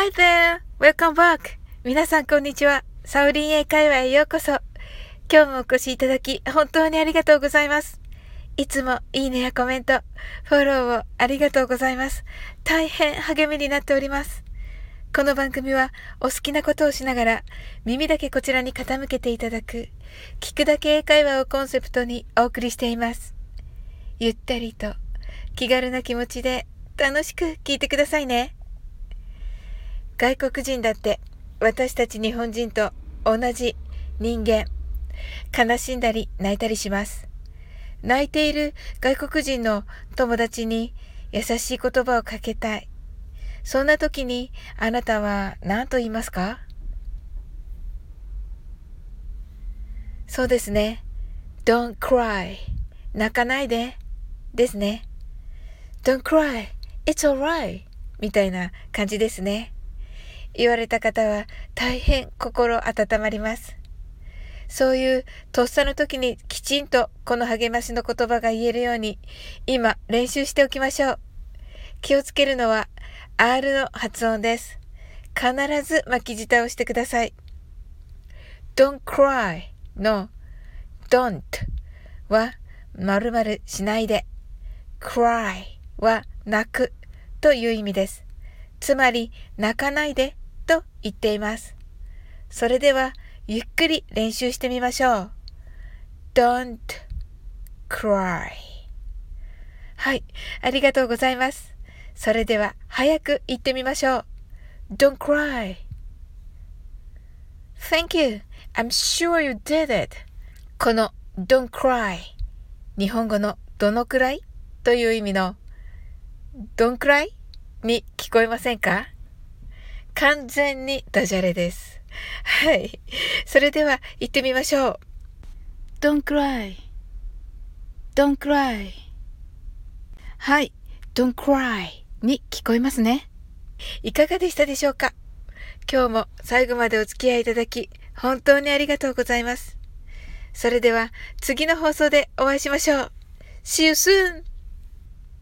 Hi there! Welcome back! 皆さんこんにちは。サウリン英会話へようこそ。今日もお越しいただき、本当にありがとうございます。いつもいいねやコメント、フォローをありがとうございます。大変励みになっております。この番組はお好きなことをしながら耳だけこちらに傾けていただく聞くだけ英会話をコンセプトにお送りしています。ゆったりと気軽な気持ちで楽しく聞いてくださいね。外国人だって私たち日本人と同じ人間。悲しんだり泣いたりします。泣いている外国人の友達に優しい言葉をかけたい。そんな時にあなたは何と言いますか？そうですね。Don't cry. 泣かないで。ですね。Don't cry. It's alright. みたいな感じですね。言われた方は大変心温まります。そういうとっさの時にきちんとこの励ましの言葉が言えるように今練習しておきましょう。気をつけるのは R の発音です。必ず巻き舌をしてください。don't cry の don't は〇〇しないで cry は泣くという意味です。つまり泣かないでと言っています。それでは、ゆっくり練習してみましょう。don't cry はい、ありがとうございます。それでは、早く言ってみましょう。don't cry Thank you. I'm sure you did it. この don't cry 日本語のどのくらい？という意味の don't cry に聞こえませんか？完全にダジャレです。はい。それでは行ってみましょう。Don't cry.Don't cry. はい。Don't cry に聞こえますね。いかがでしたでしょうか？今日も最後までお付き合いいただき、本当にありがとうございます。それでは次の放送でお会いしましょう。See you soon!